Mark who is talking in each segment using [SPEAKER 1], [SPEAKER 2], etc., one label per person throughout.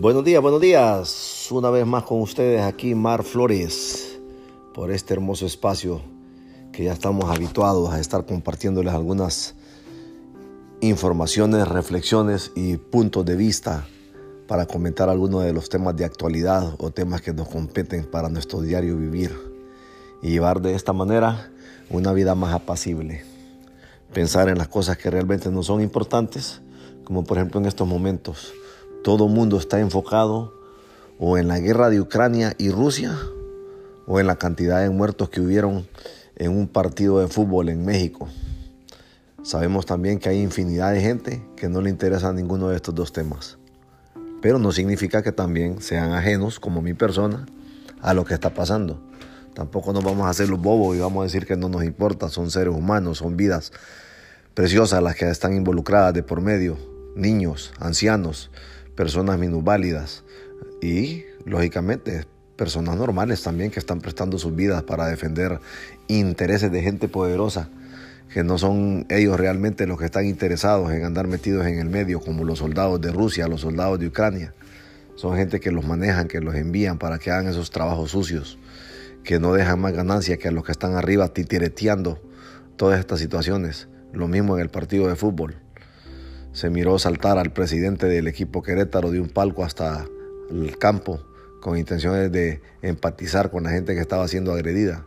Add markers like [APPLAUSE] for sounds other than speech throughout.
[SPEAKER 1] Buenos días, buenos días. Una vez más con ustedes aquí Mar Flores por este hermoso espacio que ya estamos habituados a estar compartiéndoles algunas informaciones, reflexiones y puntos de vista para comentar algunos de los temas de actualidad o temas que nos competen para nuestro diario vivir y llevar de esta manera una vida más apacible. Pensar en las cosas que realmente no son importantes, como por ejemplo en estos momentos todo mundo está enfocado o en la guerra de Ucrania y Rusia o en la cantidad de muertos que hubieron en un partido de fútbol en México. Sabemos también que hay infinidad de gente que no le interesa ninguno de estos dos temas. Pero no significa que también sean ajenos, como mi persona, a lo que está pasando. Tampoco nos vamos a hacer los bobos y vamos a decir que no nos importa. Son seres humanos, son vidas preciosas las que están involucradas de por medio. Niños, ancianos, personas minusválidas y, lógicamente, personas normales también que están prestando sus vidas para defender intereses de gente poderosa, que no son ellos realmente los que están interesados en andar metidos en el medio, como los soldados de Rusia, los soldados de Ucrania. Son gente que los manejan, que los envían para que hagan esos trabajos sucios, que no dejan más ganancia que a los que están arriba titireteando todas estas situaciones. Lo mismo en el partido de fútbol se miró saltar al presidente del equipo Querétaro de un palco hasta el campo con intenciones de empatizar con la gente que estaba siendo agredida.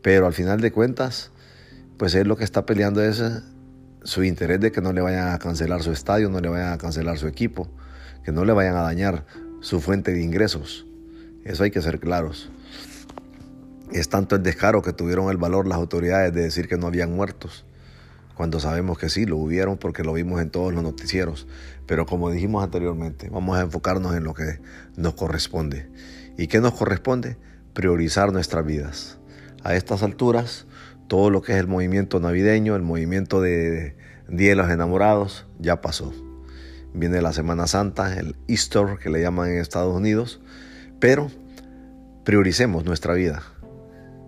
[SPEAKER 1] Pero al final de cuentas, pues él lo que está peleando es eh, su interés de que no le vayan a cancelar su estadio, no le vayan a cancelar su equipo, que no le vayan a dañar su fuente de ingresos. Eso hay que ser claros. Es tanto el descaro que tuvieron el valor las autoridades de decir que no habían muertos cuando sabemos que sí, lo hubieron porque lo vimos en todos los noticieros. Pero como dijimos anteriormente, vamos a enfocarnos en lo que nos corresponde. ¿Y qué nos corresponde? Priorizar nuestras vidas. A estas alturas, todo lo que es el movimiento navideño, el movimiento de Día de los Enamorados, ya pasó. Viene la Semana Santa, el Easter que le llaman en Estados Unidos, pero prioricemos nuestra vida.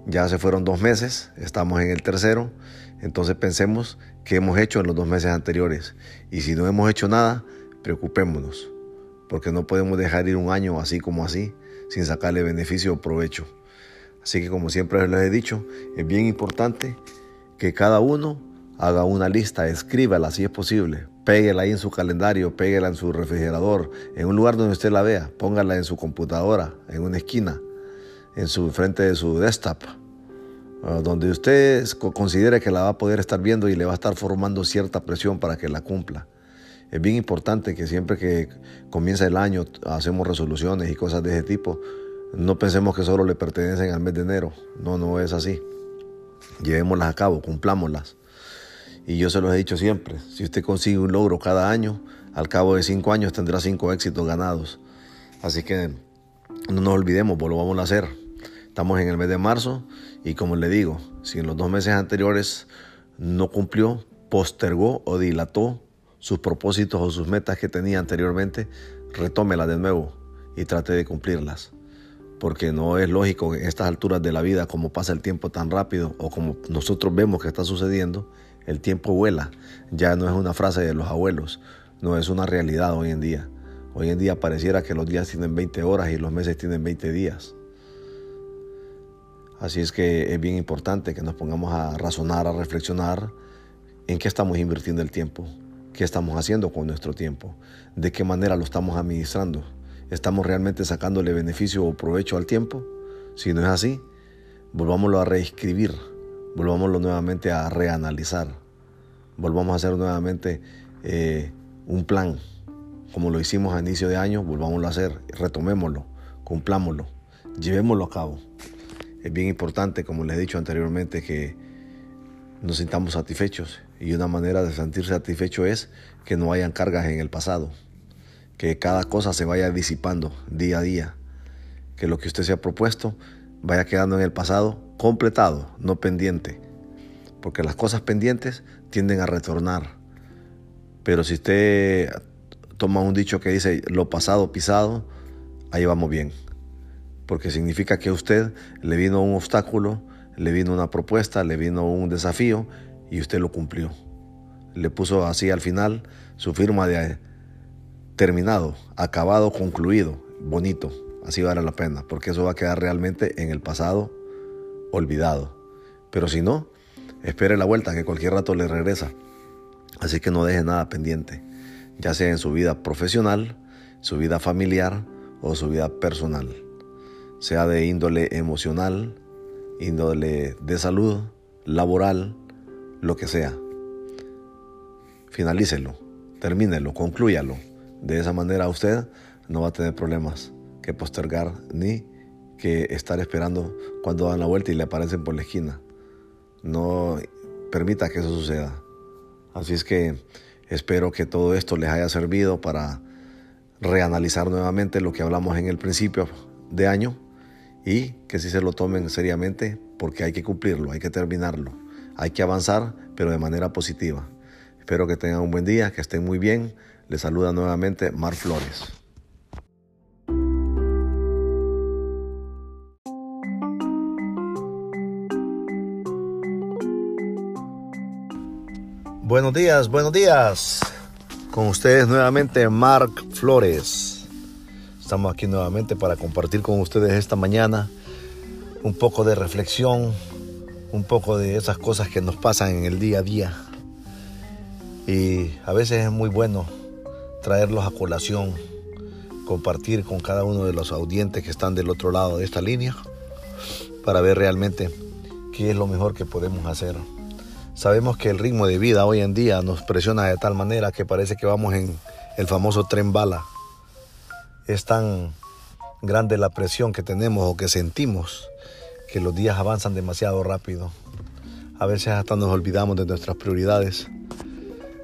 [SPEAKER 1] Ya se fueron dos meses, estamos en el tercero entonces pensemos qué hemos hecho en los dos meses anteriores. Y si no hemos hecho nada, preocupémonos, porque no podemos dejar ir un año así como así, sin sacarle beneficio o provecho. Así que como siempre les he dicho, es bien importante que cada uno haga una lista, escríbala si es posible, péguela ahí en su calendario, péguela en su refrigerador, en un lugar donde usted la vea, póngala en su computadora, en una esquina, en su frente de su desktop donde usted considere que la va a poder estar viendo y le va a estar formando cierta presión para que la cumpla. Es bien importante que siempre que comienza el año hacemos resoluciones y cosas de ese tipo, no pensemos que solo le pertenecen al mes de enero. No, no es así. Llevémoslas a cabo, cumplámoslas. Y yo se lo he dicho siempre, si usted consigue un logro cada año, al cabo de cinco años tendrá cinco éxitos ganados. Así que no nos olvidemos, volvamos a hacer. Estamos en el mes de marzo y como le digo, si en los dos meses anteriores no cumplió, postergó o dilató sus propósitos o sus metas que tenía anteriormente, retómelas de nuevo y trate de cumplirlas. Porque no es lógico en estas alturas de la vida, como pasa el tiempo tan rápido o como nosotros vemos que está sucediendo, el tiempo vuela. Ya no es una frase de los abuelos, no es una realidad hoy en día. Hoy en día pareciera que los días tienen 20 horas y los meses tienen 20 días. Así es que es bien importante que nos pongamos a razonar, a reflexionar en qué estamos invirtiendo el tiempo, qué estamos haciendo con nuestro tiempo, de qué manera lo estamos administrando. ¿Estamos realmente sacándole beneficio o provecho al tiempo? Si no es así, volvámoslo a reescribir, volvámoslo nuevamente a reanalizar, volvamos a hacer nuevamente eh, un plan, como lo hicimos a inicio de año, volvámoslo a hacer, retomémoslo, cumplámoslo, llevémoslo a cabo. Es bien importante, como les he dicho anteriormente, que nos sintamos satisfechos. Y una manera de sentirse satisfecho es que no hayan cargas en el pasado. Que cada cosa se vaya disipando día a día. Que lo que usted se ha propuesto vaya quedando en el pasado completado, no pendiente. Porque las cosas pendientes tienden a retornar. Pero si usted toma un dicho que dice lo pasado pisado, ahí vamos bien porque significa que a usted le vino un obstáculo, le vino una propuesta, le vino un desafío y usted lo cumplió. Le puso así al final su firma de, terminado, acabado, concluido, bonito. Así vale la pena, porque eso va a quedar realmente en el pasado olvidado. Pero si no, espere la vuelta, que cualquier rato le regresa. Así que no deje nada pendiente, ya sea en su vida profesional, su vida familiar o su vida personal, sea de índole emocional, índole de salud, laboral, lo que sea. Finalícelo, termínelo, conclúyalo. De esa manera usted no va a tener problemas que postergar ni que estar esperando cuando dan la vuelta y le aparecen por la esquina. No permita que eso suceda. Así es que espero que todo esto les haya servido para reanalizar nuevamente lo que hablamos en el principio de año y que si se lo tomen seriamente porque hay que cumplirlo, hay que terminarlo, hay que avanzar, pero de manera positiva. Espero que tengan un buen día, que estén muy bien. Les saluda nuevamente Mar Flores. Buenos días, buenos días. Con ustedes nuevamente Mark Flores. Estamos aquí nuevamente para compartir con ustedes esta mañana un poco de reflexión, un poco de esas cosas que nos pasan en el día a día. Y a veces es muy bueno traerlos a colación, compartir con cada uno de los audientes que están del otro lado de esta línea para ver realmente qué es lo mejor que podemos hacer Sabemos que el ritmo de vida hoy en día nos presiona de tal manera que parece que vamos en el famoso tren bala. Es tan grande la presión que tenemos o que sentimos que los días avanzan demasiado rápido. A veces hasta nos olvidamos de nuestras prioridades.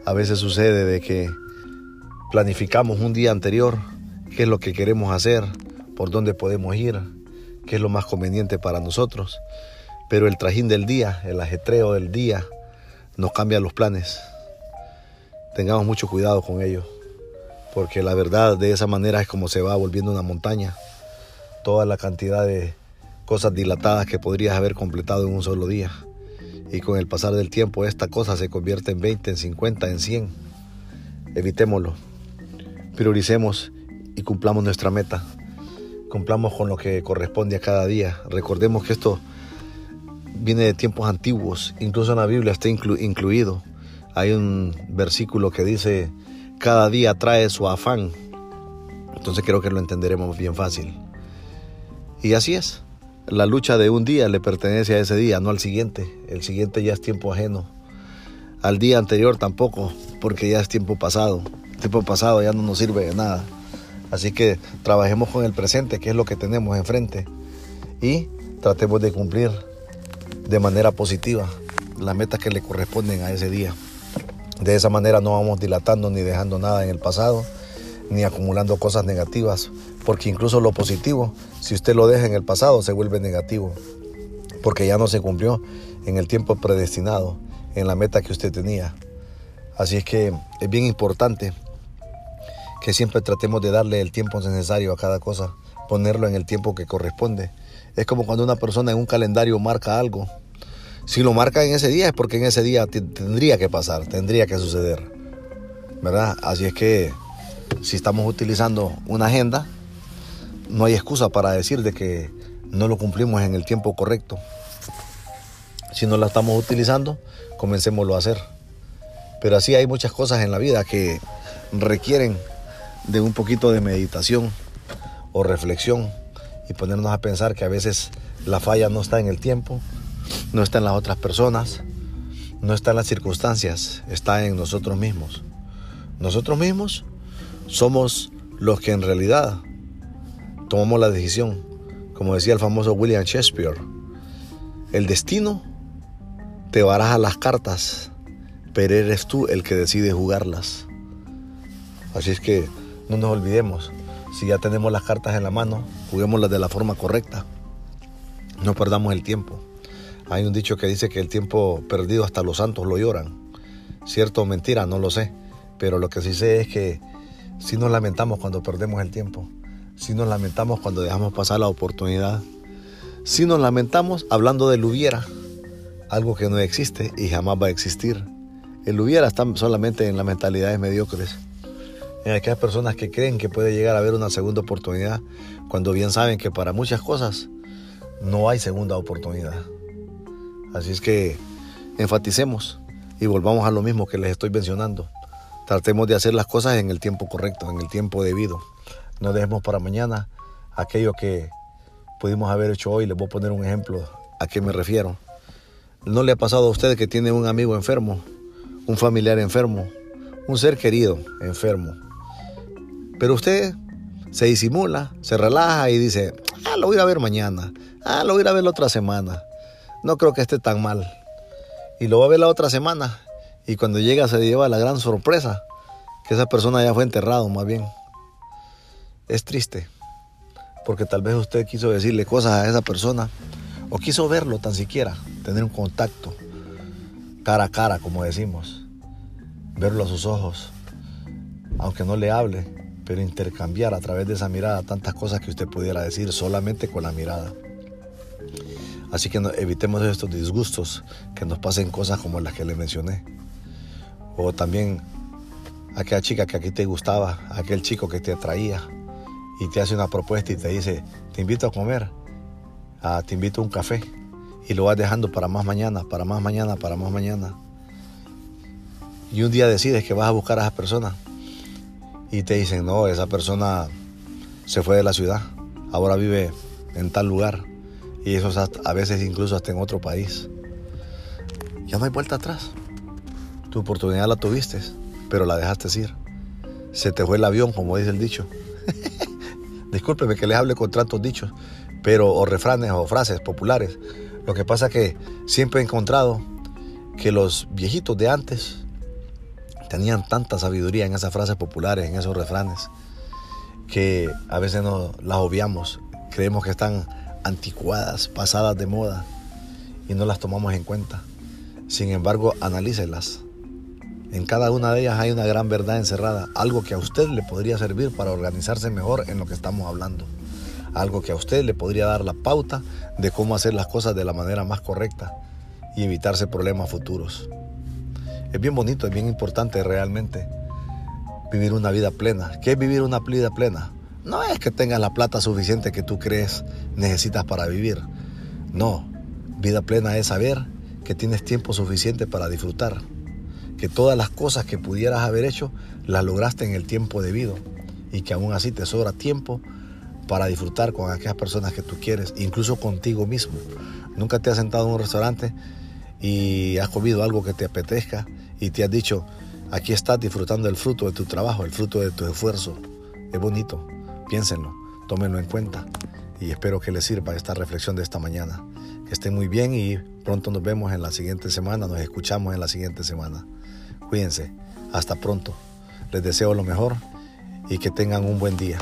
[SPEAKER 1] A veces sucede de que planificamos un día anterior qué es lo que queremos hacer, por dónde podemos ir, qué es lo más conveniente para nosotros. Pero el trajín del día, el ajetreo del día, nos cambian los planes. Tengamos mucho cuidado con ello, porque la verdad de esa manera es como se va volviendo una montaña. Toda la cantidad de cosas dilatadas que podrías haber completado en un solo día. Y con el pasar del tiempo esta cosa se convierte en 20, en 50, en 100. Evitémoslo. Prioricemos y cumplamos nuestra meta. Cumplamos con lo que corresponde a cada día. Recordemos que esto viene de tiempos antiguos, incluso en la Biblia está incluido. Hay un versículo que dice, cada día trae su afán. Entonces creo que lo entenderemos bien fácil. Y así es. La lucha de un día le pertenece a ese día, no al siguiente. El siguiente ya es tiempo ajeno. Al día anterior tampoco, porque ya es tiempo pasado. El tiempo pasado ya no nos sirve de nada. Así que trabajemos con el presente, que es lo que tenemos enfrente. Y tratemos de cumplir de manera positiva las metas que le corresponden a ese día. De esa manera no vamos dilatando ni dejando nada en el pasado, ni acumulando cosas negativas, porque incluso lo positivo, si usted lo deja en el pasado, se vuelve negativo, porque ya no se cumplió en el tiempo predestinado, en la meta que usted tenía. Así es que es bien importante que siempre tratemos de darle el tiempo necesario a cada cosa, ponerlo en el tiempo que corresponde. Es como cuando una persona en un calendario marca algo si lo marca en ese día es porque en ese día tendría que pasar, tendría que suceder. ¿Verdad? Así es que si estamos utilizando una agenda, no hay excusa para decir de que no lo cumplimos en el tiempo correcto. Si no la estamos utilizando, comencémoslo a hacer. Pero así hay muchas cosas en la vida que requieren de un poquito de meditación o reflexión y ponernos a pensar que a veces la falla no está en el tiempo, no está en las otras personas, no está en las circunstancias, está en nosotros mismos. Nosotros mismos somos los que en realidad tomamos la decisión. Como decía el famoso William Shakespeare, el destino te baraja las cartas, pero eres tú el que decide jugarlas. Así es que no nos olvidemos, si ya tenemos las cartas en la mano, juguémoslas de la forma correcta. No perdamos el tiempo. Hay un dicho que dice que el tiempo perdido hasta los santos lo lloran. ¿Cierto o mentira? No lo sé. Pero lo que sí sé es que si nos lamentamos cuando perdemos el tiempo. Si nos lamentamos cuando dejamos pasar la oportunidad. Si nos lamentamos hablando del hubiera. Algo que no existe y jamás va a existir. El hubiera está solamente en las mentalidades mediocres. en aquellas personas que creen que puede llegar a haber una segunda oportunidad, cuando bien saben que para muchas cosas no hay segunda oportunidad. Así es que enfaticemos y volvamos a lo mismo que les estoy mencionando. Tratemos de hacer las cosas en el tiempo correcto, en el tiempo debido. No dejemos para mañana aquello que pudimos haber hecho hoy. Les voy a poner un ejemplo a qué me refiero. ¿No le ha pasado a usted que tiene un amigo enfermo, un familiar enfermo, un ser querido enfermo? Pero usted se disimula, se relaja y dice, ah, lo voy a ver mañana, ah, lo voy a ver la otra semana. No creo que esté tan mal. Y lo va a ver la otra semana. Y cuando llega se lleva la gran sorpresa que esa persona ya fue enterrado más bien. Es triste, porque tal vez usted quiso decirle cosas a esa persona o quiso verlo tan siquiera, tener un contacto cara a cara, como decimos, verlo a sus ojos, aunque no le hable, pero intercambiar a través de esa mirada tantas cosas que usted pudiera decir solamente con la mirada. Así que evitemos estos disgustos, que nos pasen cosas como las que le mencioné. O también aquella chica que aquí te gustaba, aquel chico que te atraía y te hace una propuesta y te dice, te invito a comer, ah, te invito a un café y lo vas dejando para más mañana, para más mañana, para más mañana. Y un día decides que vas a buscar a esa persona y te dicen, no, esa persona se fue de la ciudad, ahora vive en tal lugar y eso a veces incluso hasta en otro país. Ya no hay vuelta atrás. Tu oportunidad la tuviste, pero la dejaste ir. Se te fue el avión, como dice el dicho. [LAUGHS] Discúlpeme que les hable con tantos dichos, pero o refranes o frases populares. Lo que pasa que siempre he encontrado que los viejitos de antes tenían tanta sabiduría en esas frases populares, en esos refranes, que a veces no las obviamos. Creemos que están anticuadas, pasadas de moda y no las tomamos en cuenta. Sin embargo, analícelas. En cada una de ellas hay una gran verdad encerrada, algo que a usted le podría servir para organizarse mejor en lo que estamos hablando, algo que a usted le podría dar la pauta de cómo hacer las cosas de la manera más correcta y evitarse problemas futuros. Es bien bonito, es bien importante realmente vivir una vida plena. ¿Qué es vivir una vida plena? No es que tengas la plata suficiente que tú crees necesitas para vivir. No, vida plena es saber que tienes tiempo suficiente para disfrutar. Que todas las cosas que pudieras haber hecho las lograste en el tiempo debido. Y que aún así te sobra tiempo para disfrutar con aquellas personas que tú quieres, incluso contigo mismo. Nunca te has sentado en un restaurante y has comido algo que te apetezca y te has dicho, aquí estás disfrutando el fruto de tu trabajo, el fruto de tu esfuerzo. Es bonito. Piénsenlo, tómenlo en cuenta y espero que les sirva esta reflexión de esta mañana. Que estén muy bien y pronto nos vemos en la siguiente semana, nos escuchamos en la siguiente semana. Cuídense, hasta pronto. Les deseo lo mejor y que tengan un buen día.